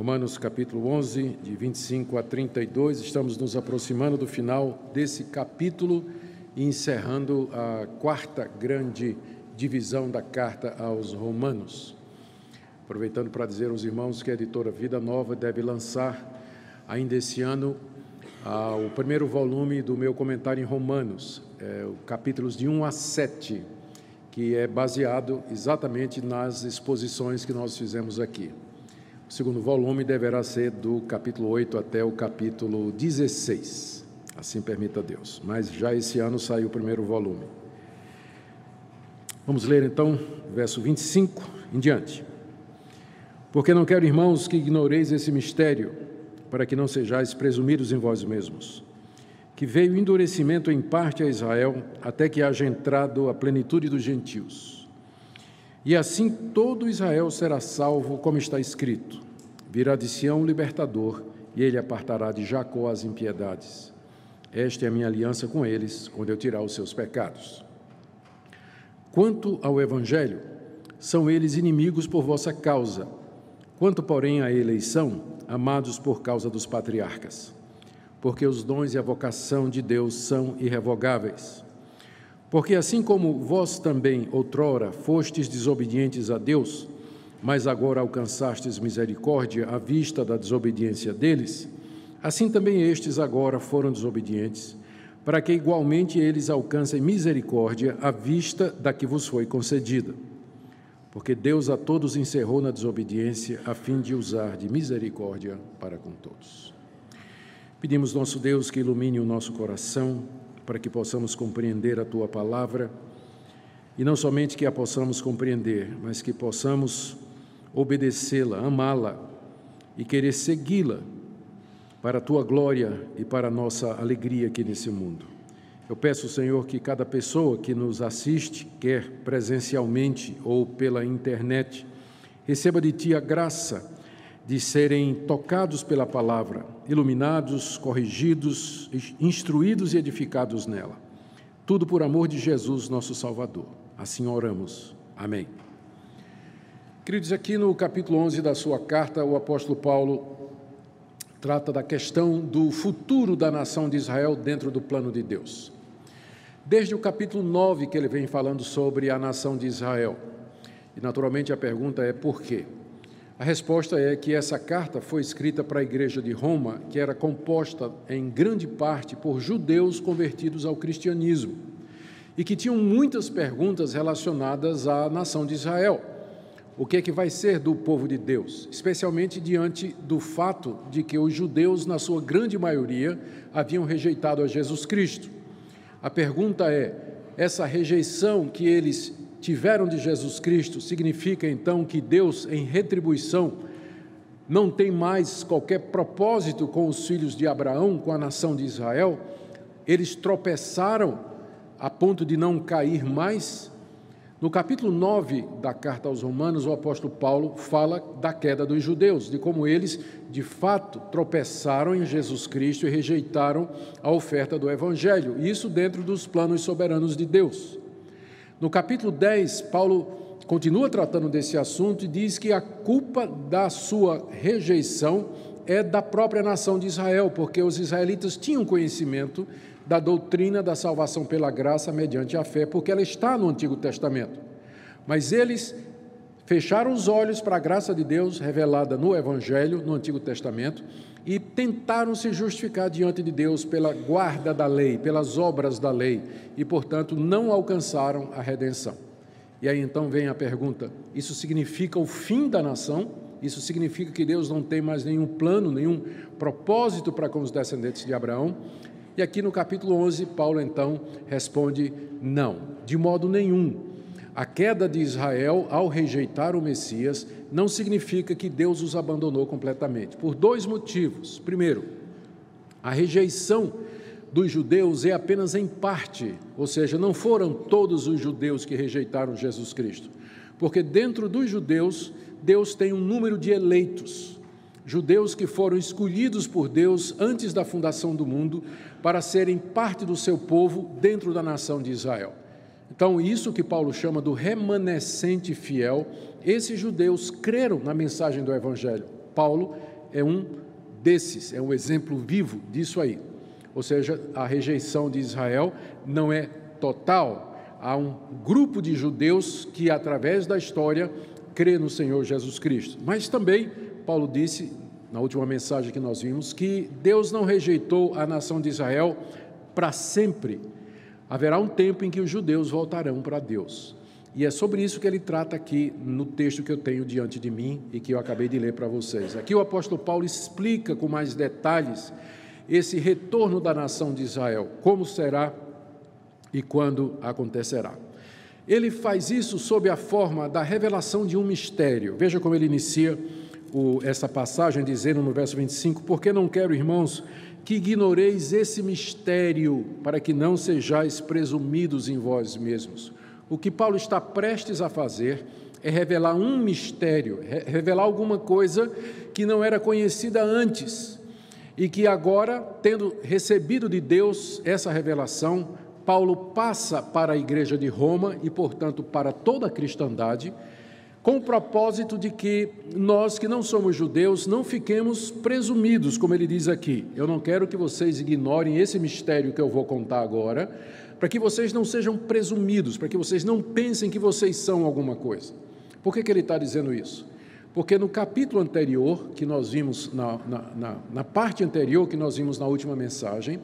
Romanos capítulo 11, de 25 a 32, estamos nos aproximando do final desse capítulo e encerrando a quarta grande divisão da carta aos Romanos. Aproveitando para dizer aos irmãos que a editora Vida Nova deve lançar ainda esse ano ah, o primeiro volume do meu comentário em Romanos, é, capítulos de 1 a 7, que é baseado exatamente nas exposições que nós fizemos aqui. O segundo volume deverá ser do capítulo 8 até o capítulo 16, assim permita Deus. Mas já esse ano saiu o primeiro volume. Vamos ler então verso 25 em diante. Porque não quero, irmãos, que ignoreis esse mistério, para que não sejais presumidos em vós mesmos, que veio endurecimento em parte a Israel, até que haja entrado a plenitude dos gentios. E assim todo Israel será salvo, como está escrito: Virá de Sião o libertador, e ele apartará de Jacó as impiedades. Esta é a minha aliança com eles, quando eu tirar os seus pecados. Quanto ao Evangelho, são eles inimigos por vossa causa. Quanto, porém, à eleição, amados por causa dos patriarcas. Porque os dons e a vocação de Deus são irrevogáveis. Porque assim como vós também outrora fostes desobedientes a Deus, mas agora alcançastes misericórdia à vista da desobediência deles, assim também estes agora foram desobedientes, para que igualmente eles alcancem misericórdia à vista da que vos foi concedida. Porque Deus a todos encerrou na desobediência, a fim de usar de misericórdia para com todos. Pedimos, nosso Deus, que ilumine o nosso coração, para que possamos compreender a tua palavra e não somente que a possamos compreender, mas que possamos obedecê-la, amá-la e querer segui-la para a tua glória e para a nossa alegria aqui nesse mundo. Eu peço, Senhor, que cada pessoa que nos assiste, quer presencialmente ou pela internet, receba de ti a graça de serem tocados pela palavra, iluminados, corrigidos, instruídos e edificados nela. Tudo por amor de Jesus, nosso Salvador. Assim oramos. Amém. Queridos, aqui no capítulo 11 da sua carta, o apóstolo Paulo trata da questão do futuro da nação de Israel dentro do plano de Deus. Desde o capítulo 9 que ele vem falando sobre a nação de Israel. E naturalmente a pergunta é por quê? A resposta é que essa carta foi escrita para a igreja de Roma, que era composta em grande parte por judeus convertidos ao cristianismo e que tinham muitas perguntas relacionadas à nação de Israel. O que é que vai ser do povo de Deus, especialmente diante do fato de que os judeus, na sua grande maioria, haviam rejeitado a Jesus Cristo. A pergunta é: essa rejeição que eles tiveram de Jesus Cristo, significa então que Deus, em retribuição, não tem mais qualquer propósito com os filhos de Abraão, com a nação de Israel? Eles tropeçaram a ponto de não cair mais? No capítulo 9 da carta aos Romanos, o apóstolo Paulo fala da queda dos judeus, de como eles, de fato, tropeçaram em Jesus Cristo e rejeitaram a oferta do Evangelho, isso dentro dos planos soberanos de Deus. No capítulo 10, Paulo continua tratando desse assunto e diz que a culpa da sua rejeição é da própria nação de Israel, porque os israelitas tinham conhecimento da doutrina da salvação pela graça mediante a fé, porque ela está no Antigo Testamento. Mas eles fecharam os olhos para a graça de Deus revelada no Evangelho, no Antigo Testamento, e tentaram se justificar diante de Deus pela guarda da lei, pelas obras da lei, e, portanto, não alcançaram a redenção. E aí então vem a pergunta: isso significa o fim da nação? Isso significa que Deus não tem mais nenhum plano, nenhum propósito para com os descendentes de Abraão? E aqui no capítulo 11, Paulo então responde: não, de modo nenhum. A queda de Israel ao rejeitar o Messias não significa que Deus os abandonou completamente, por dois motivos. Primeiro, a rejeição dos judeus é apenas em parte, ou seja, não foram todos os judeus que rejeitaram Jesus Cristo, porque dentro dos judeus, Deus tem um número de eleitos, judeus que foram escolhidos por Deus antes da fundação do mundo para serem parte do seu povo dentro da nação de Israel. Então, isso que Paulo chama do remanescente fiel, esses judeus creram na mensagem do Evangelho. Paulo é um desses, é um exemplo vivo disso aí. Ou seja, a rejeição de Israel não é total. Há um grupo de judeus que, através da história, crê no Senhor Jesus Cristo. Mas também, Paulo disse, na última mensagem que nós vimos, que Deus não rejeitou a nação de Israel para sempre. Haverá um tempo em que os judeus voltarão para Deus. E é sobre isso que ele trata aqui no texto que eu tenho diante de mim e que eu acabei de ler para vocês. Aqui o apóstolo Paulo explica com mais detalhes esse retorno da nação de Israel, como será e quando acontecerá. Ele faz isso sob a forma da revelação de um mistério. Veja como ele inicia o, essa passagem, dizendo no verso 25: Porque não quero, irmãos, que ignoreis esse mistério, para que não sejais presumidos em vós mesmos. O que Paulo está prestes a fazer é revelar um mistério, revelar alguma coisa que não era conhecida antes e que agora, tendo recebido de Deus essa revelação, Paulo passa para a igreja de Roma e, portanto, para toda a cristandade, com o propósito de que nós que não somos judeus não fiquemos presumidos, como ele diz aqui. Eu não quero que vocês ignorem esse mistério que eu vou contar agora, para que vocês não sejam presumidos, para que vocês não pensem que vocês são alguma coisa. Por que, que ele está dizendo isso? Porque no capítulo anterior, que nós vimos, na, na, na, na parte anterior que nós vimos na última mensagem,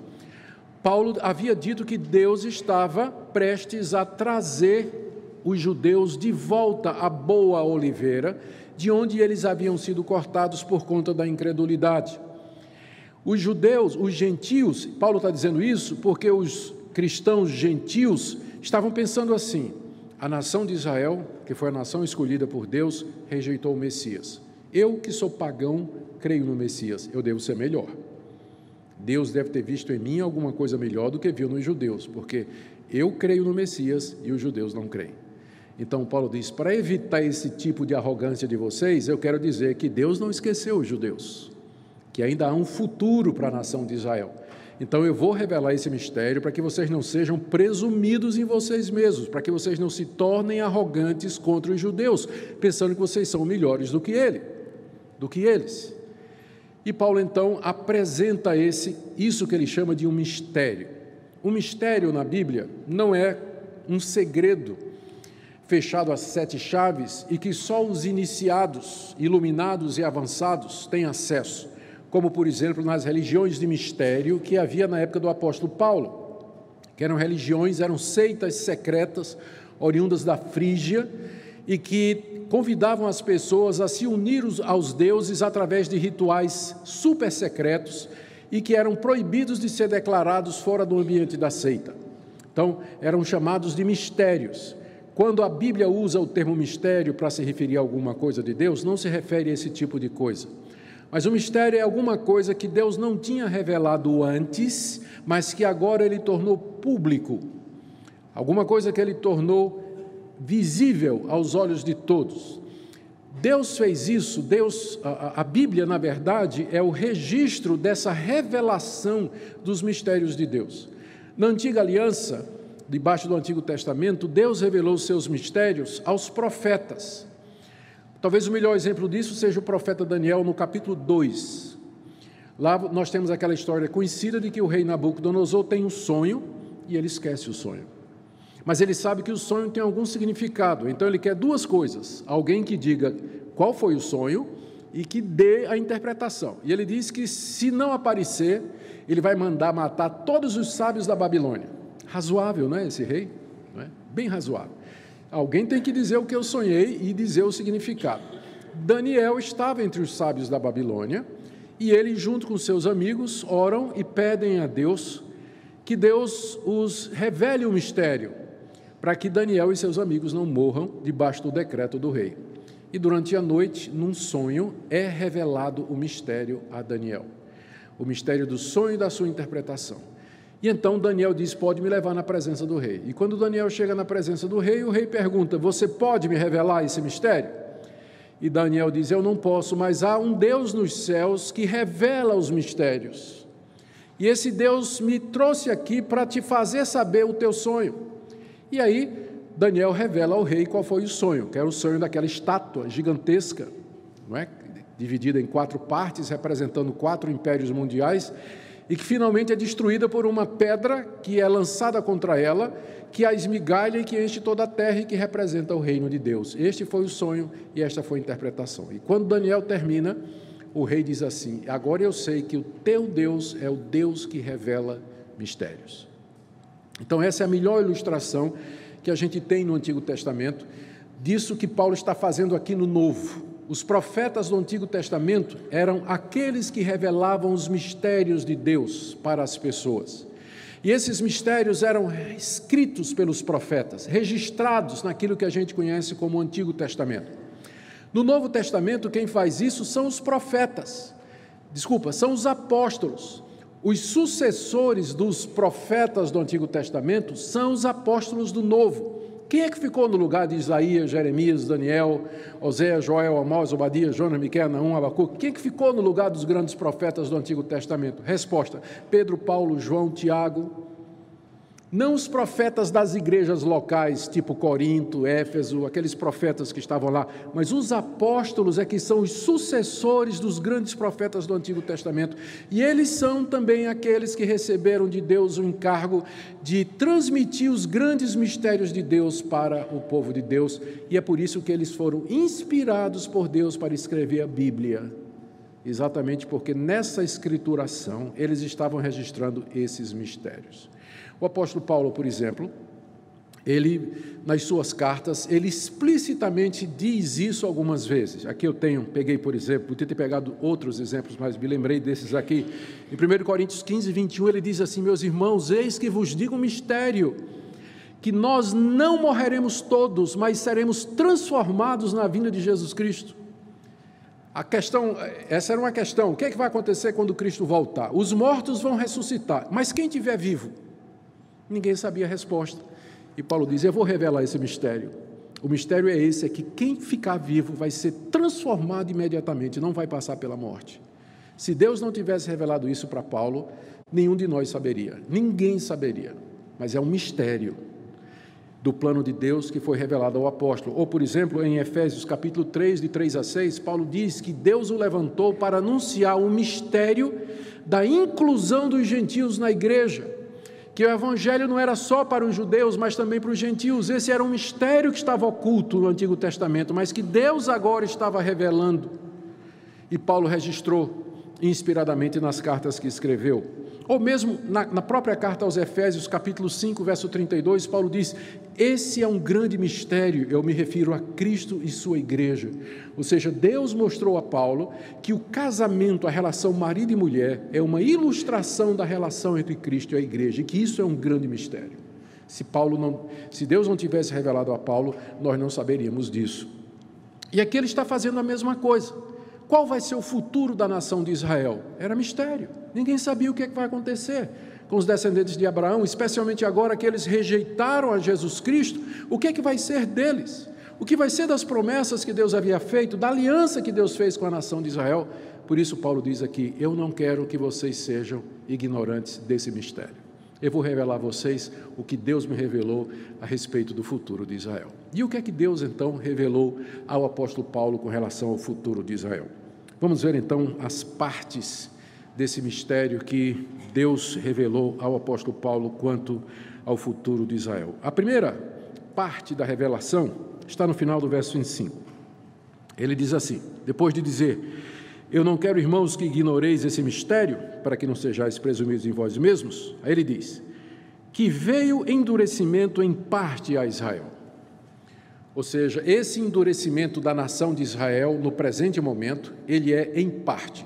Paulo havia dito que Deus estava prestes a trazer os judeus de volta à boa oliveira, de onde eles haviam sido cortados por conta da incredulidade. Os judeus, os gentios, Paulo está dizendo isso porque os cristãos gentios estavam pensando assim: a nação de Israel, que foi a nação escolhida por Deus, rejeitou o Messias. Eu, que sou pagão, creio no Messias, eu devo ser melhor. Deus deve ter visto em mim alguma coisa melhor do que viu nos judeus, porque eu creio no Messias e os judeus não creem. Então, Paulo diz: para evitar esse tipo de arrogância de vocês, eu quero dizer que Deus não esqueceu os judeus, que ainda há um futuro para a nação de Israel. Então eu vou revelar esse mistério para que vocês não sejam presumidos em vocês mesmos, para que vocês não se tornem arrogantes contra os judeus, pensando que vocês são melhores do que ele, do que eles. E Paulo então apresenta esse isso que ele chama de um mistério. O mistério na Bíblia não é um segredo fechado a sete chaves e que só os iniciados, iluminados e avançados têm acesso como por exemplo nas religiões de mistério que havia na época do apóstolo Paulo, que eram religiões, eram seitas secretas oriundas da Frígia e que convidavam as pessoas a se unir aos deuses através de rituais super secretos e que eram proibidos de ser declarados fora do ambiente da seita. Então, eram chamados de mistérios. Quando a Bíblia usa o termo mistério para se referir a alguma coisa de Deus, não se refere a esse tipo de coisa. Mas o mistério é alguma coisa que Deus não tinha revelado antes, mas que agora ele tornou público. Alguma coisa que ele tornou visível aos olhos de todos. Deus fez isso, Deus, a, a, Bíblia, na verdade, é o registro dessa revelação dos mistérios de Deus. Na antiga aliança, debaixo do Antigo Testamento, Deus revelou os seus mistérios aos profetas. Talvez o melhor exemplo disso seja o profeta Daniel no capítulo 2. Lá nós temos aquela história conhecida de que o rei Nabucodonosor tem um sonho e ele esquece o sonho. Mas ele sabe que o sonho tem algum significado, então ele quer duas coisas: alguém que diga qual foi o sonho e que dê a interpretação. E ele diz que se não aparecer, ele vai mandar matar todos os sábios da Babilônia. Razoável, não é esse rei? Não é? Bem razoável. Alguém tem que dizer o que eu sonhei e dizer o significado. Daniel estava entre os sábios da Babilônia e ele, junto com seus amigos, oram e pedem a Deus que Deus os revele o mistério, para que Daniel e seus amigos não morram debaixo do decreto do rei. E durante a noite, num sonho, é revelado o mistério a Daniel. O mistério do sonho e da sua interpretação. E então Daniel diz: Pode me levar na presença do rei. E quando Daniel chega na presença do rei, o rei pergunta: Você pode me revelar esse mistério? E Daniel diz: Eu não posso, mas há um Deus nos céus que revela os mistérios. E esse Deus me trouxe aqui para te fazer saber o teu sonho. E aí, Daniel revela ao rei qual foi o sonho, que era o sonho daquela estátua gigantesca, não é? dividida em quatro partes, representando quatro impérios mundiais, e que finalmente é destruída por uma pedra que é lançada contra ela, que a esmigalha e que enche toda a terra e que representa o reino de Deus. Este foi o sonho e esta foi a interpretação. E quando Daniel termina, o rei diz assim: Agora eu sei que o teu Deus é o Deus que revela mistérios. Então, essa é a melhor ilustração que a gente tem no Antigo Testamento disso que Paulo está fazendo aqui no Novo. Os profetas do Antigo Testamento eram aqueles que revelavam os mistérios de Deus para as pessoas. E esses mistérios eram escritos pelos profetas, registrados naquilo que a gente conhece como Antigo Testamento. No Novo Testamento, quem faz isso são os profetas. Desculpa, são os apóstolos. Os sucessores dos profetas do Antigo Testamento são os apóstolos do Novo. Quem é que ficou no lugar de Isaías, Jeremias, Daniel, Oséias, Joel, Amós, Obadias, Jonas, Miquel, Naum, Abacuque? Quem é que ficou no lugar dos grandes profetas do Antigo Testamento? Resposta: Pedro, Paulo, João, Tiago, não os profetas das igrejas locais, tipo Corinto, Éfeso, aqueles profetas que estavam lá, mas os apóstolos é que são os sucessores dos grandes profetas do Antigo Testamento. E eles são também aqueles que receberam de Deus o encargo de transmitir os grandes mistérios de Deus para o povo de Deus. E é por isso que eles foram inspirados por Deus para escrever a Bíblia. Exatamente porque nessa escrituração eles estavam registrando esses mistérios. O apóstolo Paulo, por exemplo, ele nas suas cartas, ele explicitamente diz isso algumas vezes. Aqui eu tenho, peguei, por exemplo, podia ter pegado outros exemplos, mas me lembrei desses aqui. Em 1 Coríntios 15, 21, ele diz assim: Meus irmãos, eis que vos digo um mistério, que nós não morreremos todos, mas seremos transformados na vinda de Jesus Cristo. A questão, essa era uma questão: o que, é que vai acontecer quando Cristo voltar? Os mortos vão ressuscitar, mas quem estiver vivo? Ninguém sabia a resposta. E Paulo diz: Eu vou revelar esse mistério. O mistério é esse: é que quem ficar vivo vai ser transformado imediatamente, não vai passar pela morte. Se Deus não tivesse revelado isso para Paulo, nenhum de nós saberia, ninguém saberia. Mas é um mistério do plano de Deus que foi revelado ao apóstolo. Ou, por exemplo, em Efésios capítulo 3, de 3 a 6, Paulo diz que Deus o levantou para anunciar o mistério da inclusão dos gentios na igreja que o evangelho não era só para os judeus, mas também para os gentios. Esse era um mistério que estava oculto no Antigo Testamento, mas que Deus agora estava revelando. E Paulo registrou inspiradamente nas cartas que escreveu. Ou mesmo na, na, própria carta aos Efésios, capítulo 5, verso 32, Paulo diz: Esse é um grande mistério, eu me refiro a Cristo e sua igreja. Ou seja, Deus mostrou a Paulo que o casamento, a relação marido e mulher, é uma ilustração da relação entre Cristo e a igreja, e que isso é um grande mistério. Se, Paulo não, se Deus não tivesse revelado a Paulo, nós não saberíamos disso. E aqui ele está fazendo a mesma coisa. Qual vai ser o futuro da nação de Israel? Era mistério. Ninguém sabia o que, é que vai acontecer com os descendentes de Abraão, especialmente agora que eles rejeitaram a Jesus Cristo. O que é que vai ser deles? O que vai ser das promessas que Deus havia feito, da aliança que Deus fez com a nação de Israel? Por isso, Paulo diz aqui: Eu não quero que vocês sejam ignorantes desse mistério. Eu vou revelar a vocês o que Deus me revelou a respeito do futuro de Israel. E o que é que Deus então revelou ao apóstolo Paulo com relação ao futuro de Israel? Vamos ver então as partes desse mistério que Deus revelou ao apóstolo Paulo quanto ao futuro de Israel. A primeira parte da revelação está no final do verso 25. Ele diz assim: depois de dizer, Eu não quero, irmãos, que ignoreis esse mistério, para que não sejais presumidos em vós mesmos. Aí ele diz: Que veio endurecimento em parte a Israel. Ou seja, esse endurecimento da nação de Israel no presente momento, ele é em parte.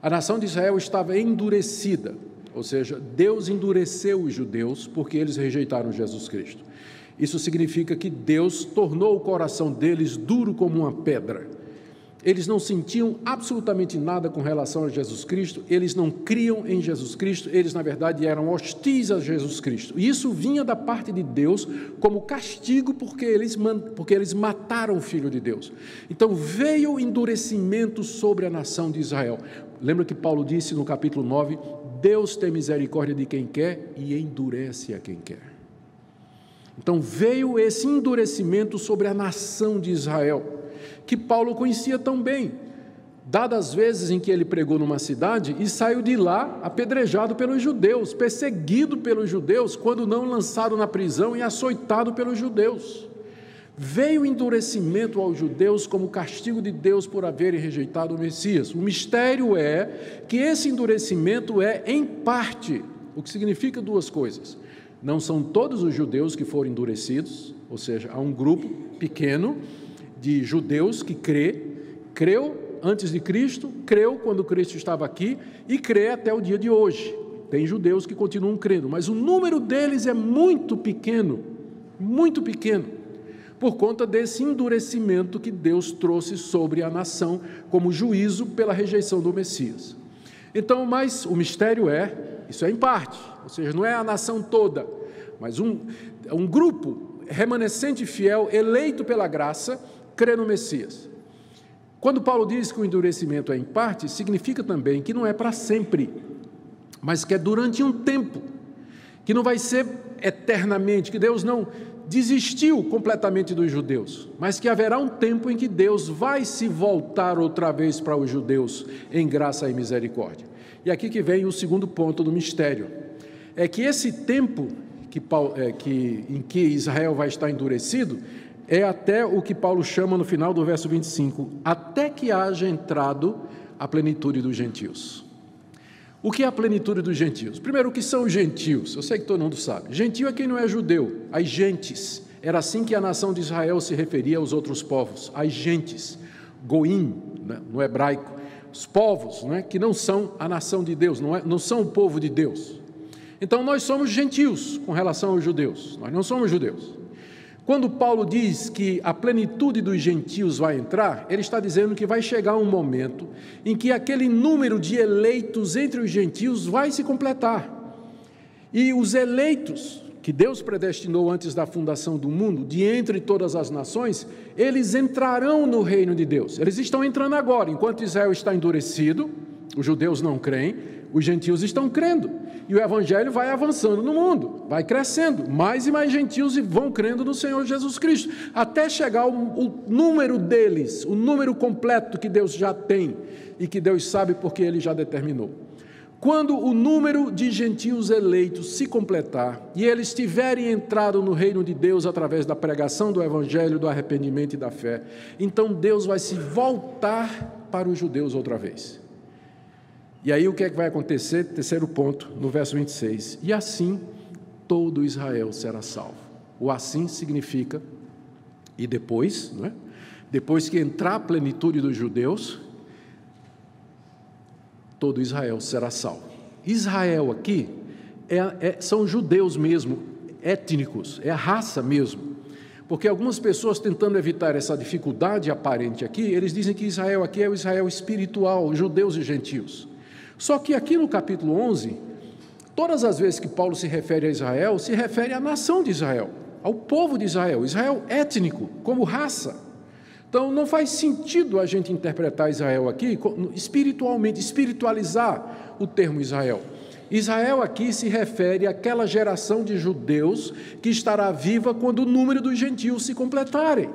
A nação de Israel estava endurecida, ou seja, Deus endureceu os judeus porque eles rejeitaram Jesus Cristo. Isso significa que Deus tornou o coração deles duro como uma pedra. Eles não sentiam absolutamente nada com relação a Jesus Cristo, eles não criam em Jesus Cristo, eles, na verdade, eram hostis a Jesus Cristo. E isso vinha da parte de Deus como castigo porque eles, porque eles mataram o Filho de Deus. Então veio endurecimento sobre a nação de Israel. Lembra que Paulo disse no capítulo 9: Deus tem misericórdia de quem quer e endurece a quem quer. Então veio esse endurecimento sobre a nação de Israel, que Paulo conhecia tão bem. dadas as vezes em que ele pregou numa cidade e saiu de lá apedrejado pelos judeus, perseguido pelos judeus, quando não lançado na prisão e açoitado pelos judeus. Veio endurecimento aos judeus como castigo de Deus por haverem rejeitado o Messias. O mistério é que esse endurecimento é em parte, o que significa duas coisas. Não são todos os judeus que foram endurecidos, ou seja, há um grupo pequeno de judeus que crê, creu antes de Cristo, creu quando Cristo estava aqui e crê até o dia de hoje. Tem judeus que continuam crendo, mas o número deles é muito pequeno, muito pequeno, por conta desse endurecimento que Deus trouxe sobre a nação como juízo pela rejeição do Messias. Então, mas o mistério é, isso é em parte, ou seja, não é a nação toda, mas um, um grupo remanescente fiel, eleito pela graça, crê no Messias. Quando Paulo diz que o endurecimento é em parte, significa também que não é para sempre, mas que é durante um tempo, que não vai ser eternamente, que Deus não desistiu completamente dos judeus, mas que haverá um tempo em que Deus vai se voltar outra vez para os judeus em graça e misericórdia. E aqui que vem o segundo ponto do mistério. É que esse tempo que, é, que, em que Israel vai estar endurecido é até o que Paulo chama no final do verso 25, até que haja entrado a plenitude dos gentios. O que é a plenitude dos gentios? Primeiro, o que são os gentios? Eu sei que todo mundo sabe. Gentio é quem não é judeu, as gentes. Era assim que a nação de Israel se referia aos outros povos, as gentes, goim, né, no hebraico, os povos né, que não são a nação de Deus, não, é, não são o povo de Deus. Então nós somos gentios com relação aos judeus, nós não somos judeus. Quando Paulo diz que a plenitude dos gentios vai entrar, ele está dizendo que vai chegar um momento em que aquele número de eleitos entre os gentios vai se completar. E os eleitos que Deus predestinou antes da fundação do mundo, de entre todas as nações, eles entrarão no reino de Deus. Eles estão entrando agora, enquanto Israel está endurecido, os judeus não creem, os gentios estão crendo. E o evangelho vai avançando no mundo, vai crescendo. Mais e mais gentios vão crendo no Senhor Jesus Cristo, até chegar o, o número deles, o número completo que Deus já tem e que Deus sabe porque ele já determinou. Quando o número de gentios eleitos se completar e eles tiverem entrado no reino de Deus através da pregação do evangelho, do arrependimento e da fé, então Deus vai se voltar para os judeus outra vez. E aí o que é que vai acontecer? Terceiro ponto, no verso 26. E assim todo Israel será salvo. O assim significa, e depois, não é? depois que entrar a plenitude dos judeus, todo Israel será salvo. Israel aqui é, é, são judeus mesmo, étnicos, é a raça mesmo. Porque algumas pessoas tentando evitar essa dificuldade aparente aqui, eles dizem que Israel aqui é o Israel espiritual, judeus e gentios. Só que aqui no capítulo 11, todas as vezes que Paulo se refere a Israel, se refere à nação de Israel, ao povo de Israel, Israel étnico, como raça. Então não faz sentido a gente interpretar Israel aqui espiritualmente, espiritualizar o termo Israel. Israel aqui se refere àquela geração de judeus que estará viva quando o número dos gentios se completarem.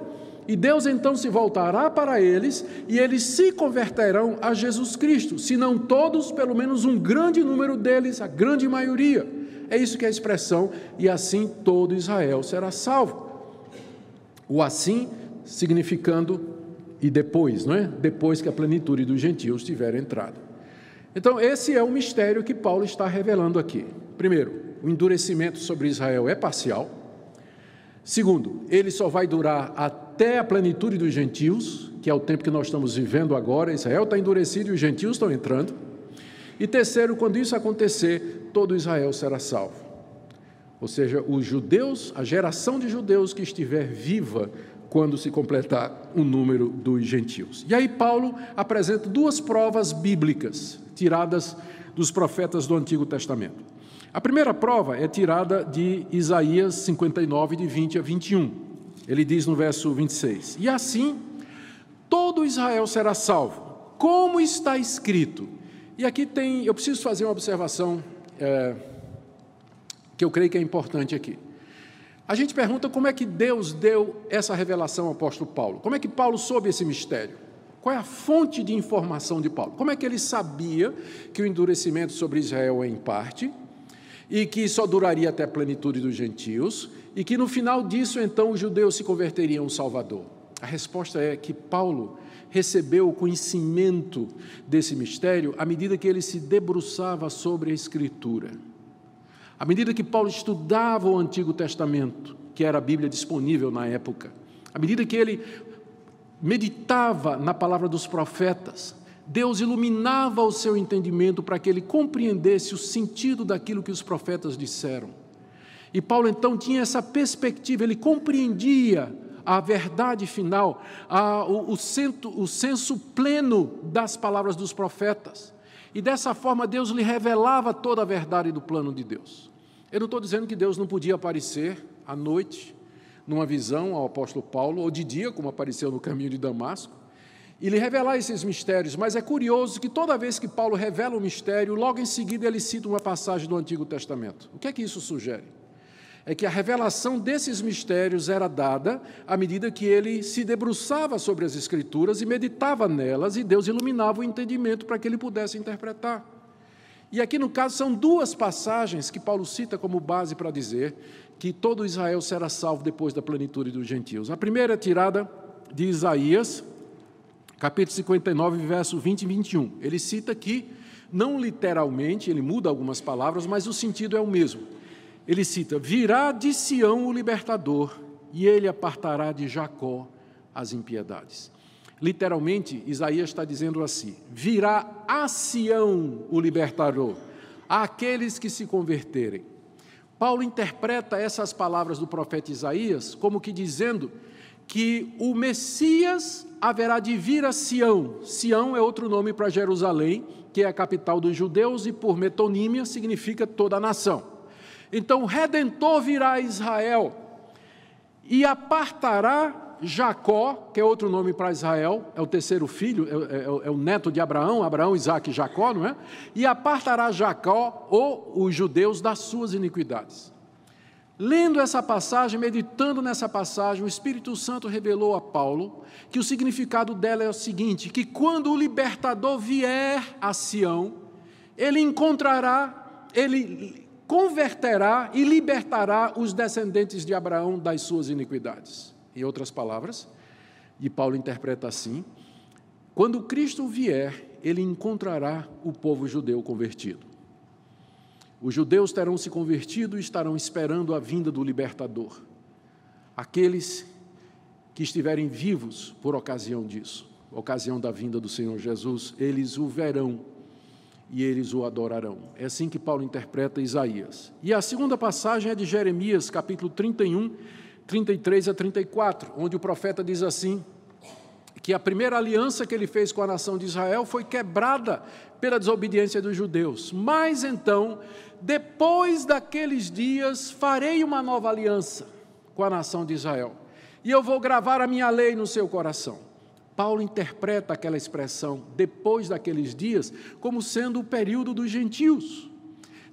E Deus então se voltará para eles e eles se converterão a Jesus Cristo, se não todos, pelo menos um grande número deles, a grande maioria. É isso que é a expressão, e assim todo Israel será salvo. O assim significando e depois, não é? Depois que a plenitude dos gentios tiver entrado. Então, esse é o mistério que Paulo está revelando aqui. Primeiro, o endurecimento sobre Israel é parcial. Segundo, ele só vai durar até a plenitude dos gentios, que é o tempo que nós estamos vivendo agora. Israel está endurecido e os gentios estão entrando. E terceiro, quando isso acontecer, todo Israel será salvo. Ou seja, os judeus, a geração de judeus que estiver viva quando se completar o número dos gentios. E aí Paulo apresenta duas provas bíblicas tiradas dos profetas do Antigo Testamento. A primeira prova é tirada de Isaías 59, de 20 a 21. Ele diz no verso 26: E assim todo Israel será salvo, como está escrito. E aqui tem, eu preciso fazer uma observação é, que eu creio que é importante aqui. A gente pergunta como é que Deus deu essa revelação ao apóstolo Paulo. Como é que Paulo soube esse mistério? Qual é a fonte de informação de Paulo? Como é que ele sabia que o endurecimento sobre Israel é em parte e que só duraria até a plenitude dos gentios e que no final disso então os judeus se converteriam ao Salvador? A resposta é que Paulo recebeu o conhecimento desse mistério à medida que ele se debruçava sobre a Escritura. À medida que Paulo estudava o Antigo Testamento, que era a Bíblia disponível na época, à medida que ele meditava na palavra dos profetas, Deus iluminava o seu entendimento para que ele compreendesse o sentido daquilo que os profetas disseram. E Paulo então tinha essa perspectiva, ele compreendia a verdade final, a, o, o, cento, o senso pleno das palavras dos profetas. E dessa forma Deus lhe revelava toda a verdade do plano de Deus. Eu não estou dizendo que Deus não podia aparecer à noite, numa visão ao apóstolo Paulo, ou de dia, como apareceu no caminho de Damasco, e lhe revelar esses mistérios, mas é curioso que toda vez que Paulo revela um mistério, logo em seguida ele cita uma passagem do Antigo Testamento. O que é que isso sugere? É que a revelação desses mistérios era dada à medida que ele se debruçava sobre as Escrituras e meditava nelas, e Deus iluminava o entendimento para que ele pudesse interpretar. E aqui, no caso, são duas passagens que Paulo cita como base para dizer que todo Israel será salvo depois da plenitude dos gentios. A primeira é tirada de Isaías, capítulo 59, verso 20 e 21. Ele cita aqui, não literalmente, ele muda algumas palavras, mas o sentido é o mesmo ele cita: Virá de Sião o libertador, e ele apartará de Jacó as impiedades. Literalmente, Isaías está dizendo assim: Virá a Sião o libertador, àqueles que se converterem. Paulo interpreta essas palavras do profeta Isaías como que dizendo que o Messias haverá de vir a Sião. Sião é outro nome para Jerusalém, que é a capital dos judeus e por metonímia significa toda a nação. Então o redentor virá a Israel e apartará Jacó, que é outro nome para Israel, é o terceiro filho, é, é, é, o neto de Abraão, Abraão, Isaac e Jacó, não é? E apartará Jacó ou os judeus das suas iniquidades. Lendo essa passagem, meditando nessa passagem, o Espírito Santo revelou a Paulo que o significado dela é o seguinte: que quando o libertador vier a Sião, ele encontrará, ele converterá e libertará os descendentes de Abraão das suas iniquidades. Em outras palavras, e Paulo interpreta assim: quando Cristo vier, ele encontrará o povo judeu convertido. Os judeus terão se convertido e estarão esperando a vinda do libertador. Aqueles que estiverem vivos por ocasião disso, ocasião da vinda do Senhor Jesus, eles o verão e eles o adorarão. É assim que Paulo interpreta Isaías. E a segunda passagem é de Jeremias, capítulo 31, 33 a 34, onde o profeta diz assim: que a primeira aliança que ele fez com a nação de Israel foi quebrada pela desobediência dos judeus. Mas então, depois daqueles dias, farei uma nova aliança com a nação de Israel, e eu vou gravar a minha lei no seu coração Paulo interpreta aquela expressão depois daqueles dias como sendo o período dos gentios.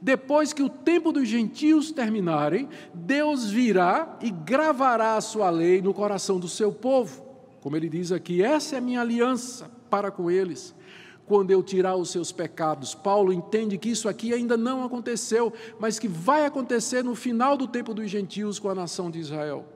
Depois que o tempo dos gentios terminarem, Deus virá e gravará a sua lei no coração do seu povo. Como ele diz aqui, essa é a minha aliança para com eles. Quando eu tirar os seus pecados, Paulo entende que isso aqui ainda não aconteceu, mas que vai acontecer no final do tempo dos gentios com a nação de Israel.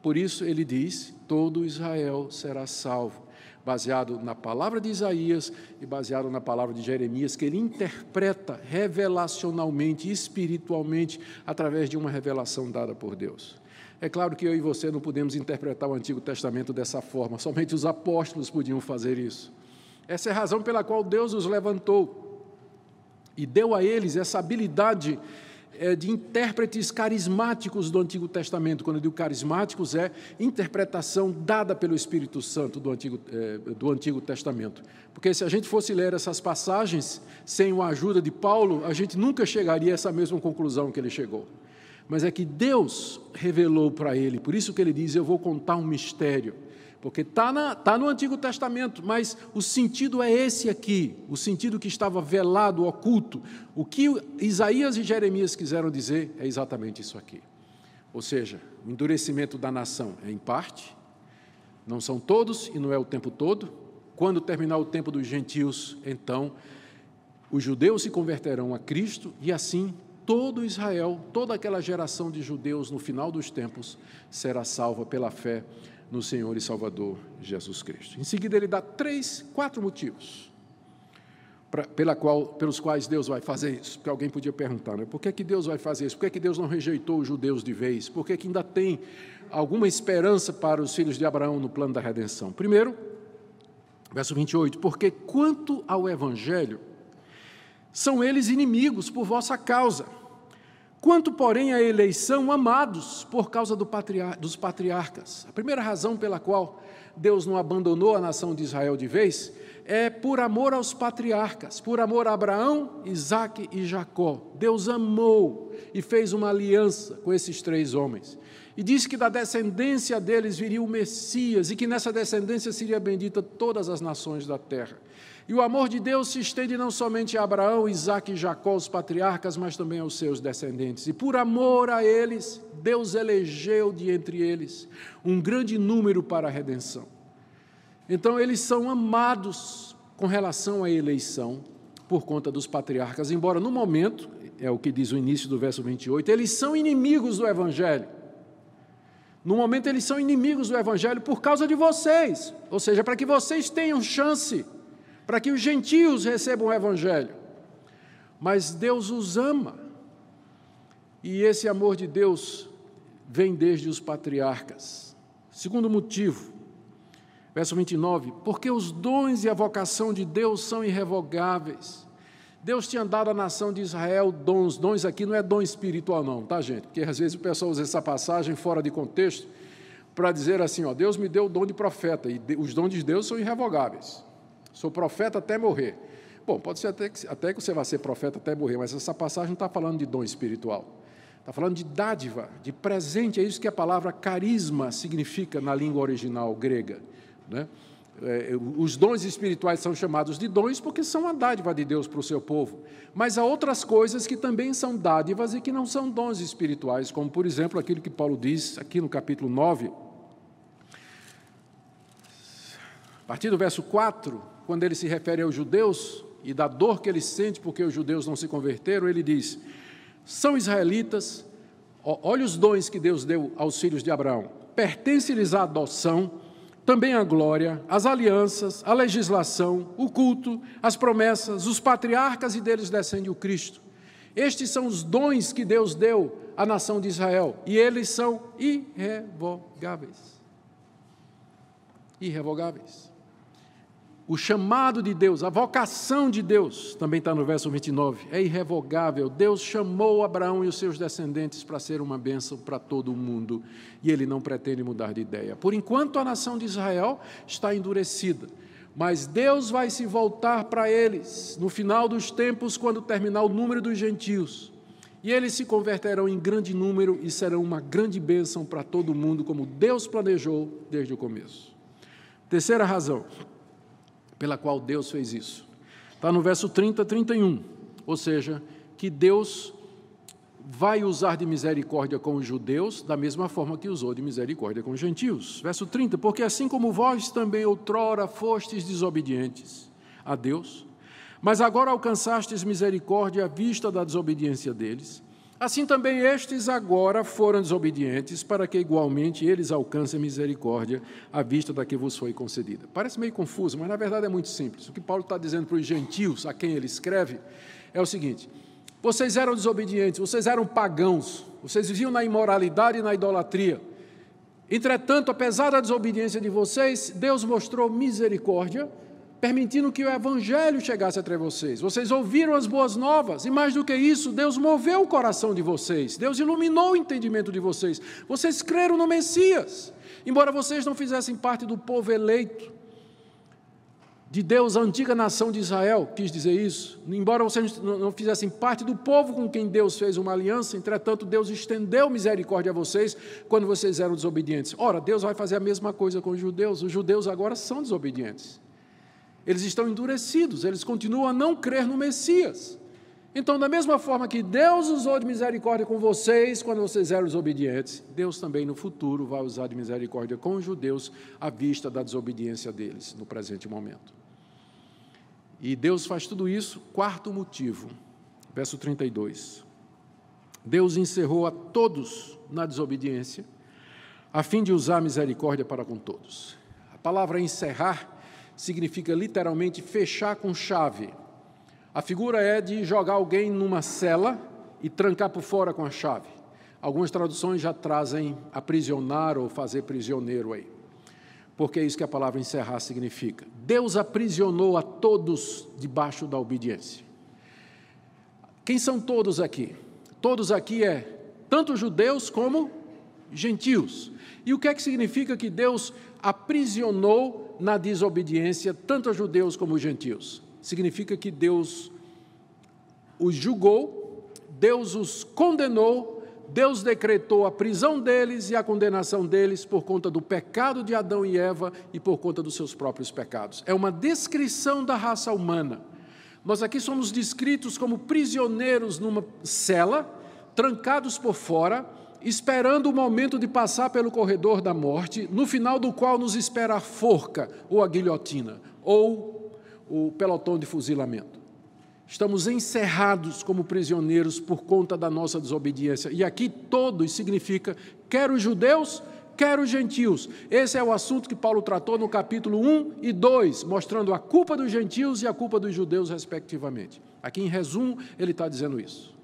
Por isso ele diz: todo Israel será salvo, baseado na palavra de Isaías e baseado na palavra de Jeremias, que ele interpreta revelacionalmente, espiritualmente, através de uma revelação dada por Deus. É claro que eu e você não podemos interpretar o Antigo Testamento dessa forma, somente os apóstolos podiam fazer isso. Essa é a razão pela qual Deus os levantou e deu a eles essa habilidade de intérpretes carismáticos do Antigo Testamento. Quando eu digo carismáticos, é interpretação dada pelo Espírito Santo do Antigo, é, do Antigo Testamento. Porque se a gente fosse ler essas passagens sem a ajuda de Paulo, a gente nunca chegaria a essa mesma conclusão que ele chegou. Mas é que Deus revelou para ele, por isso que ele diz: Eu vou contar um mistério porque está tá no Antigo Testamento, mas o sentido é esse aqui, o sentido que estava velado, oculto. O que Isaías e Jeremias quiseram dizer é exatamente isso aqui. Ou seja, o endurecimento da nação é em parte, não são todos e não é o tempo todo. quando terminar o tempo dos gentios, então os judeus se converterão a Cristo e assim todo Israel, toda aquela geração de judeus no final dos tempos será salva pela fé no Senhor e Salvador Jesus Cristo. Em seguida, ele dá três, quatro motivos pra, pela qual, pelos quais Deus vai fazer isso. Porque alguém podia perguntar, né? por que, que Deus vai fazer isso? Por que, que Deus não rejeitou os judeus de vez? Por que, que ainda tem alguma esperança para os filhos de Abraão no plano da redenção? Primeiro, verso 28, porque quanto ao Evangelho, são eles inimigos por vossa causa. Quanto, porém, à eleição, amados por causa do patriar dos patriarcas. A primeira razão pela qual Deus não abandonou a nação de Israel de vez é por amor aos patriarcas, por amor a Abraão, Isaac e Jacó. Deus amou e fez uma aliança com esses três homens. E disse que da descendência deles viria o Messias e que nessa descendência seria bendita todas as nações da terra. E o amor de Deus se estende não somente a Abraão, Isaac e Jacó, os patriarcas, mas também aos seus descendentes. E por amor a eles, Deus elegeu de entre eles um grande número para a redenção. Então, eles são amados com relação à eleição por conta dos patriarcas, embora no momento, é o que diz o início do verso 28, eles são inimigos do Evangelho. No momento, eles são inimigos do Evangelho por causa de vocês, ou seja, para que vocês tenham chance para que os gentios recebam o Evangelho. Mas Deus os ama, e esse amor de Deus vem desde os patriarcas. Segundo motivo, verso 29, porque os dons e a vocação de Deus são irrevogáveis. Deus tinha dado à nação de Israel dons, dons aqui não é dom espiritual, não, tá, gente? Porque às vezes o pessoal usa essa passagem fora de contexto para dizer assim: ó, Deus me deu o dom de profeta, e os dons de Deus são irrevogáveis. Sou profeta até morrer. Bom, pode ser até que, até que você vá ser profeta até morrer, mas essa passagem não está falando de dom espiritual. Está falando de dádiva, de presente. É isso que a palavra carisma significa na língua original grega. Né? É, os dons espirituais são chamados de dons porque são a dádiva de Deus para o seu povo. Mas há outras coisas que também são dádivas e que não são dons espirituais, como, por exemplo, aquilo que Paulo diz aqui no capítulo 9, a partir do verso 4, quando ele se refere aos judeus e da dor que ele sente porque os judeus não se converteram, ele diz: são israelitas, olha os dons que Deus deu aos filhos de Abraão, pertence-lhes a adoção, também a glória, as alianças, a legislação, o culto, as promessas, os patriarcas e deles descende o Cristo. Estes são os dons que Deus deu à nação de Israel e eles são irrevogáveis. Irrevogáveis. O chamado de Deus, a vocação de Deus, também está no verso 29, é irrevogável. Deus chamou Abraão e os seus descendentes para ser uma bênção para todo o mundo e ele não pretende mudar de ideia. Por enquanto, a nação de Israel está endurecida, mas Deus vai se voltar para eles no final dos tempos, quando terminar o número dos gentios. E eles se converterão em grande número e serão uma grande bênção para todo mundo, como Deus planejou desde o começo. Terceira razão pela qual Deus fez isso. Está no verso 30, 31. Ou seja, que Deus vai usar de misericórdia com os judeus da mesma forma que usou de misericórdia com os gentios. Verso 30, porque assim como vós também outrora fostes desobedientes a Deus, mas agora alcançastes misericórdia à vista da desobediência deles, Assim também estes agora foram desobedientes, para que igualmente eles alcancem misericórdia à vista da que vos foi concedida. Parece meio confuso, mas na verdade é muito simples. O que Paulo está dizendo para os gentios, a quem ele escreve, é o seguinte: vocês eram desobedientes, vocês eram pagãos, vocês viviam na imoralidade e na idolatria. Entretanto, apesar da desobediência de vocês, Deus mostrou misericórdia permitindo que o Evangelho chegasse até vocês. Vocês ouviram as boas novas, e mais do que isso, Deus moveu o coração de vocês, Deus iluminou o entendimento de vocês. Vocês creram no Messias, embora vocês não fizessem parte do povo eleito de Deus, a antiga nação de Israel, quis dizer isso. Embora vocês não fizessem parte do povo com quem Deus fez uma aliança, entretanto, Deus estendeu misericórdia a vocês quando vocês eram desobedientes. Ora, Deus vai fazer a mesma coisa com os judeus. Os judeus agora são desobedientes. Eles estão endurecidos, eles continuam a não crer no Messias. Então, da mesma forma que Deus usou de misericórdia com vocês quando vocês eram desobedientes, Deus também no futuro vai usar de misericórdia com os judeus à vista da desobediência deles no presente momento. E Deus faz tudo isso, quarto motivo, verso 32. Deus encerrou a todos na desobediência, a fim de usar misericórdia para com todos. A palavra encerrar significa literalmente fechar com chave. A figura é de jogar alguém numa cela e trancar por fora com a chave. Algumas traduções já trazem aprisionar ou fazer prisioneiro aí. Porque é isso que a palavra encerrar significa. Deus aprisionou a todos debaixo da obediência. Quem são todos aqui? Todos aqui é tanto judeus como gentios. E o que é que significa que Deus aprisionou na desobediência tanto judeus como gentios? significa que Deus os julgou, Deus os condenou, Deus decretou a prisão deles e a condenação deles por conta do pecado de Adão e Eva e por conta dos seus próprios pecados. É uma descrição da raça humana. Nós aqui somos descritos como prisioneiros numa cela, trancados por fora, esperando o momento de passar pelo corredor da morte, no final do qual nos espera a forca ou a guilhotina, ou o pelotão de fuzilamento. Estamos encerrados como prisioneiros por conta da nossa desobediência. E aqui todos significa quer os judeus, quer os gentios. Esse é o assunto que Paulo tratou no capítulo 1 e 2, mostrando a culpa dos gentios e a culpa dos judeus, respectivamente. Aqui, em resumo, ele está dizendo isso.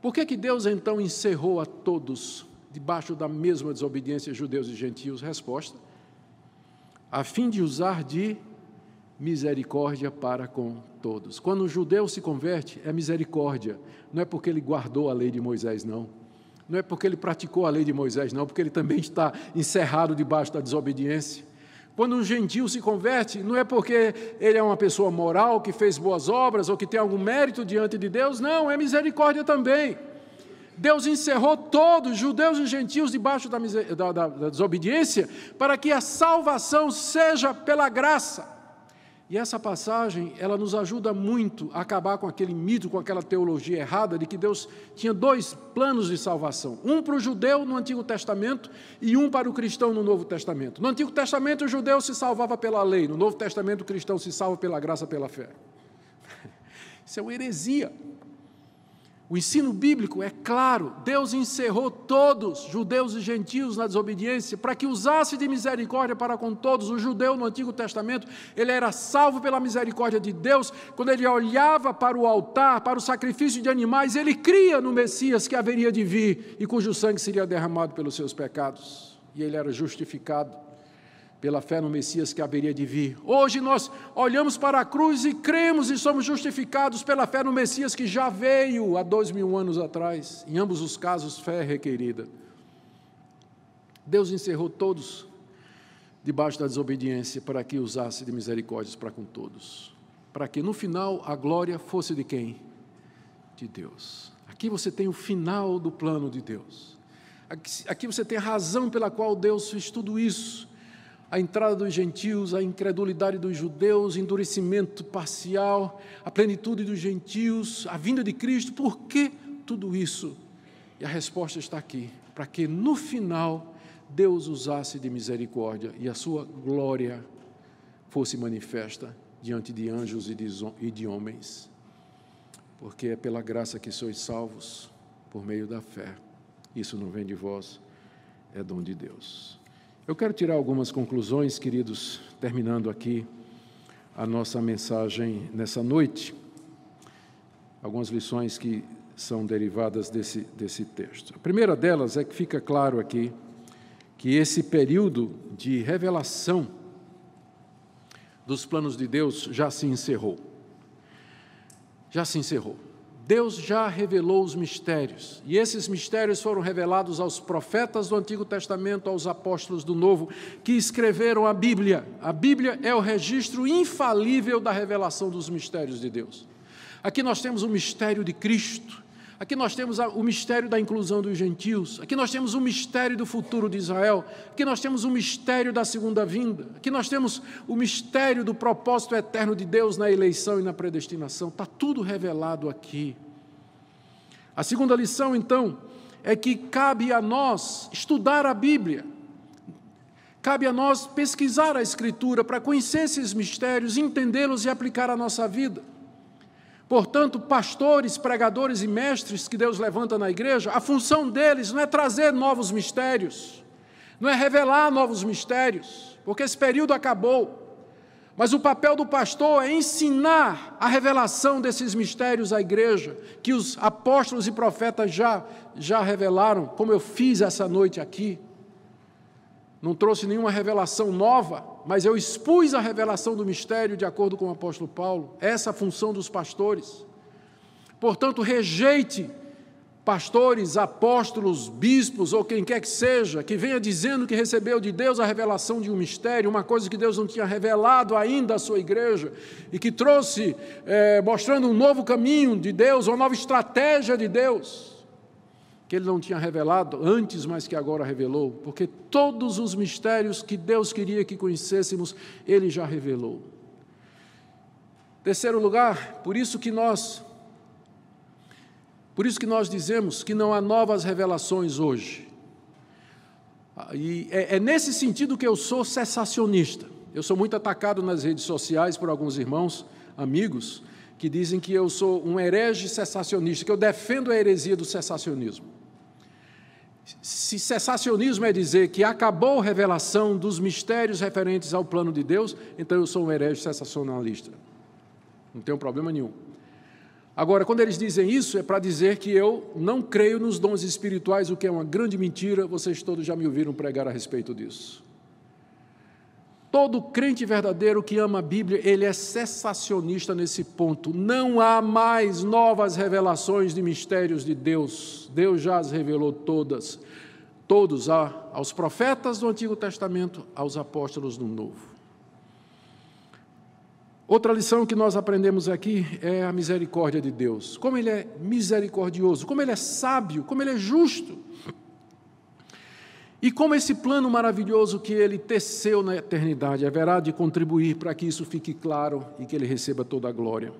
Por que, que Deus então encerrou a todos debaixo da mesma desobediência, judeus e gentios? Resposta: a fim de usar de misericórdia para com todos. Quando o judeu se converte, é misericórdia. Não é porque ele guardou a lei de Moisés, não. Não é porque ele praticou a lei de Moisés, não, porque ele também está encerrado debaixo da desobediência. Quando um gentil se converte, não é porque ele é uma pessoa moral, que fez boas obras ou que tem algum mérito diante de Deus, não, é misericórdia também. Deus encerrou todos, judeus e gentios, debaixo da, da, da, da desobediência, para que a salvação seja pela graça. E essa passagem, ela nos ajuda muito a acabar com aquele mito, com aquela teologia errada de que Deus tinha dois planos de salvação: um para o judeu no Antigo Testamento e um para o cristão no Novo Testamento. No Antigo Testamento, o judeu se salvava pela lei, no Novo Testamento, o cristão se salva pela graça, pela fé. Isso é uma heresia. O ensino bíblico é claro: Deus encerrou todos, judeus e gentios, na desobediência, para que usasse de misericórdia para com todos. O judeu no Antigo Testamento, ele era salvo pela misericórdia de Deus. Quando ele olhava para o altar, para o sacrifício de animais, ele cria no Messias que haveria de vir e cujo sangue seria derramado pelos seus pecados. E ele era justificado pela fé no Messias que haveria de vir. Hoje nós olhamos para a cruz e cremos e somos justificados pela fé no Messias que já veio há dois mil anos atrás. Em ambos os casos, fé requerida. Deus encerrou todos debaixo da desobediência para que usasse de misericórdias para com todos. Para que no final a glória fosse de quem? De Deus. Aqui você tem o final do plano de Deus. Aqui, aqui você tem a razão pela qual Deus fez tudo isso a entrada dos gentios, a incredulidade dos judeus, endurecimento parcial, a plenitude dos gentios, a vinda de Cristo, por que tudo isso? E a resposta está aqui: para que no final Deus usasse de misericórdia e a sua glória fosse manifesta diante de anjos e de homens. Porque é pela graça que sois salvos, por meio da fé. Isso não vem de vós, é dom de Deus. Eu quero tirar algumas conclusões, queridos, terminando aqui a nossa mensagem nessa noite. Algumas lições que são derivadas desse, desse texto. A primeira delas é que fica claro aqui que esse período de revelação dos planos de Deus já se encerrou. Já se encerrou. Deus já revelou os mistérios, e esses mistérios foram revelados aos profetas do Antigo Testamento, aos apóstolos do Novo, que escreveram a Bíblia. A Bíblia é o registro infalível da revelação dos mistérios de Deus. Aqui nós temos o mistério de Cristo, Aqui nós temos o mistério da inclusão dos gentios. Aqui nós temos o mistério do futuro de Israel. Aqui nós temos o mistério da segunda vinda. Aqui nós temos o mistério do propósito eterno de Deus na eleição e na predestinação. Está tudo revelado aqui. A segunda lição, então, é que cabe a nós estudar a Bíblia. Cabe a nós pesquisar a Escritura para conhecer esses mistérios, entendê-los e aplicar à nossa vida. Portanto, pastores, pregadores e mestres que Deus levanta na igreja, a função deles não é trazer novos mistérios, não é revelar novos mistérios, porque esse período acabou. Mas o papel do pastor é ensinar a revelação desses mistérios à igreja, que os apóstolos e profetas já, já revelaram, como eu fiz essa noite aqui. Não trouxe nenhuma revelação nova, mas eu expus a revelação do mistério de acordo com o apóstolo Paulo. Essa é a função dos pastores. Portanto, rejeite pastores, apóstolos, bispos ou quem quer que seja, que venha dizendo que recebeu de Deus a revelação de um mistério, uma coisa que Deus não tinha revelado ainda à sua igreja, e que trouxe, é, mostrando um novo caminho de Deus, uma nova estratégia de Deus que ele não tinha revelado antes, mas que agora revelou, porque todos os mistérios que Deus queria que conhecêssemos, ele já revelou. Terceiro lugar, por isso que nós por isso que nós dizemos que não há novas revelações hoje. E é, é nesse sentido que eu sou cessacionista. Eu sou muito atacado nas redes sociais por alguns irmãos, amigos, que dizem que eu sou um herege cessacionista, que eu defendo a heresia do cessacionismo. Se cessacionismo é dizer que acabou a revelação dos mistérios referentes ao plano de Deus, então eu sou um herege cessacionalista. Não tenho problema nenhum. Agora, quando eles dizem isso, é para dizer que eu não creio nos dons espirituais, o que é uma grande mentira, vocês todos já me ouviram pregar a respeito disso. Todo crente verdadeiro que ama a Bíblia, ele é cessacionista nesse ponto. Não há mais novas revelações de mistérios de Deus. Deus já as revelou todas. Todos, aos profetas do Antigo Testamento, aos apóstolos do Novo. Outra lição que nós aprendemos aqui é a misericórdia de Deus. Como Ele é misericordioso, como Ele é sábio, como Ele é justo. E como esse plano maravilhoso que ele teceu na eternidade haverá de contribuir para que isso fique claro e que ele receba toda a glória.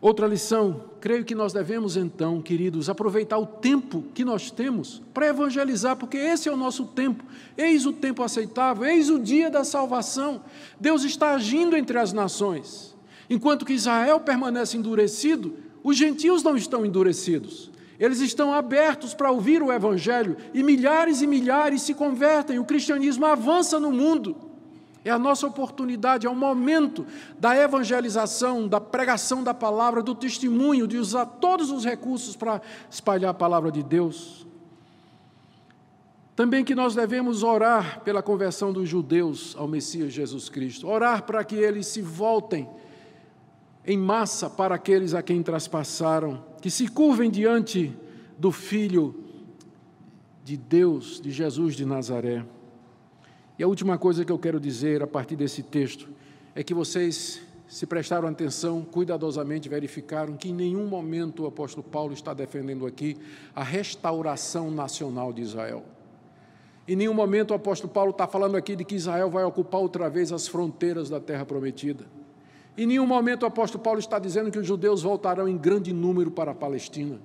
Outra lição, creio que nós devemos então, queridos, aproveitar o tempo que nós temos para evangelizar, porque esse é o nosso tempo. Eis o tempo aceitável, eis o dia da salvação. Deus está agindo entre as nações. Enquanto que Israel permanece endurecido, os gentios não estão endurecidos. Eles estão abertos para ouvir o Evangelho e milhares e milhares se convertem. O cristianismo avança no mundo. É a nossa oportunidade, é o momento da evangelização, da pregação da palavra, do testemunho, de usar todos os recursos para espalhar a palavra de Deus. Também que nós devemos orar pela conversão dos judeus ao Messias Jesus Cristo, orar para que eles se voltem em massa para aqueles a quem traspassaram que se curvem diante do Filho de Deus, de Jesus de Nazaré. E a última coisa que eu quero dizer a partir desse texto é que vocês, se prestaram atenção, cuidadosamente verificaram que em nenhum momento o apóstolo Paulo está defendendo aqui a restauração nacional de Israel. Em nenhum momento o apóstolo Paulo está falando aqui de que Israel vai ocupar outra vez as fronteiras da terra prometida. Em nenhum momento o apóstolo Paulo está dizendo que os judeus voltarão em grande número para a Palestina.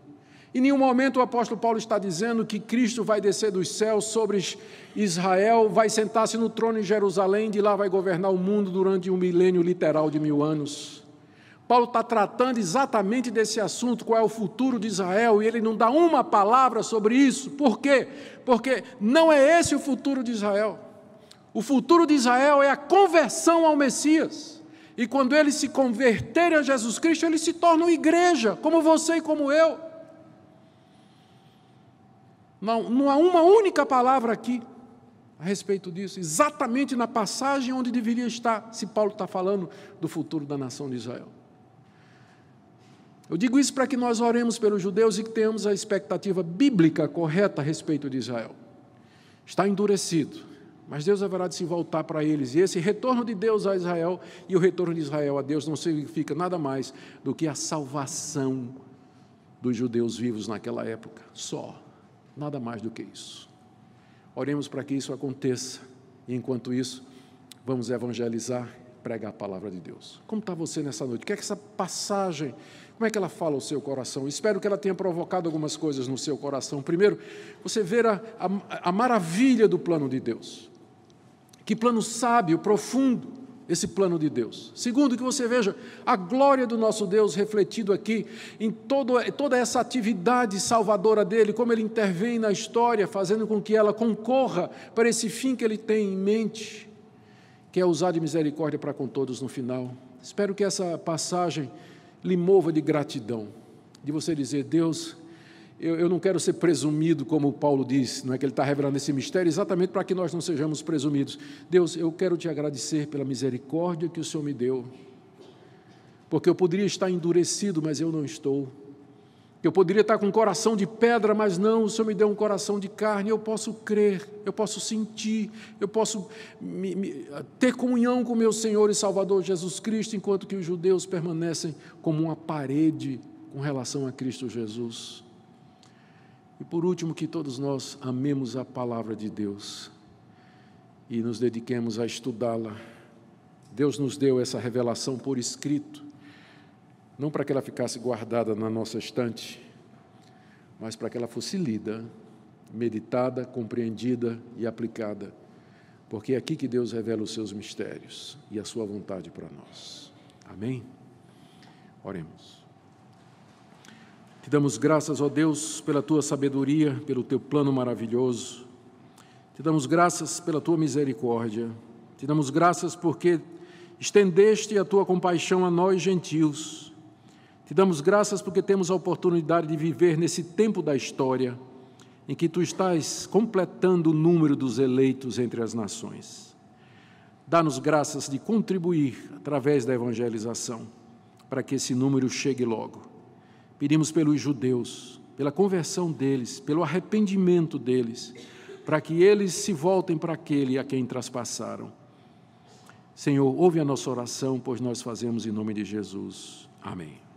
Em nenhum momento o apóstolo Paulo está dizendo que Cristo vai descer dos céus sobre Israel, vai sentar-se no trono em Jerusalém, de lá vai governar o mundo durante um milênio literal de mil anos. Paulo está tratando exatamente desse assunto, qual é o futuro de Israel, e ele não dá uma palavra sobre isso. Por quê? Porque não é esse o futuro de Israel. O futuro de Israel é a conversão ao Messias. E quando eles se converterem a Jesus Cristo, eles se tornam igreja, como você e como eu. Não, não há uma única palavra aqui a respeito disso, exatamente na passagem onde deveria estar, se Paulo está falando do futuro da nação de Israel. Eu digo isso para que nós oremos pelos judeus e que tenhamos a expectativa bíblica correta a respeito de Israel. Está endurecido, mas Deus haverá de se voltar para eles. E esse retorno de Deus a Israel e o retorno de Israel a Deus não significa nada mais do que a salvação dos judeus vivos naquela época. Só. Nada mais do que isso. Oremos para que isso aconteça. E enquanto isso, vamos evangelizar, pregar a palavra de Deus. Como está você nessa noite? O que é que essa passagem, como é que ela fala ao seu coração? Espero que ela tenha provocado algumas coisas no seu coração. Primeiro, você ver a, a, a maravilha do plano de Deus. Que plano sábio, profundo esse plano de Deus. Segundo, que você veja a glória do nosso Deus refletido aqui em todo, toda essa atividade salvadora dele, como ele intervém na história, fazendo com que ela concorra para esse fim que ele tem em mente, que é usar de misericórdia para com todos no final. Espero que essa passagem lhe mova de gratidão, de você dizer: Deus, eu, eu, não quero ser presumido, como Paulo diz, não é que ele está revelando esse mistério, exatamente para que nós não sejamos presumidos. Deus, eu quero te agradecer pela misericórdia que o Senhor me deu, porque eu poderia estar endurecido, mas eu não estou. Eu poderia estar com um coração de pedra, mas não, o Senhor me deu um coração de carne. Eu posso crer, eu posso sentir, eu posso me, me, ter comunhão com meu Senhor e Salvador Jesus Cristo, enquanto que os judeus permanecem como uma parede com relação a Cristo Jesus. E por último, que todos nós amemos a palavra de Deus e nos dediquemos a estudá-la. Deus nos deu essa revelação por escrito, não para que ela ficasse guardada na nossa estante, mas para que ela fosse lida, meditada, compreendida e aplicada, porque é aqui que Deus revela os seus mistérios e a sua vontade para nós. Amém? Oremos. Te damos graças, ó Deus, pela tua sabedoria, pelo teu plano maravilhoso. Te damos graças pela tua misericórdia. Te damos graças porque estendeste a tua compaixão a nós, gentios. Te damos graças porque temos a oportunidade de viver nesse tempo da história em que tu estás completando o número dos eleitos entre as nações. Dá-nos graças de contribuir através da evangelização para que esse número chegue logo. Pedimos pelos judeus, pela conversão deles, pelo arrependimento deles, para que eles se voltem para aquele a quem traspassaram. Senhor, ouve a nossa oração, pois nós fazemos em nome de Jesus. Amém.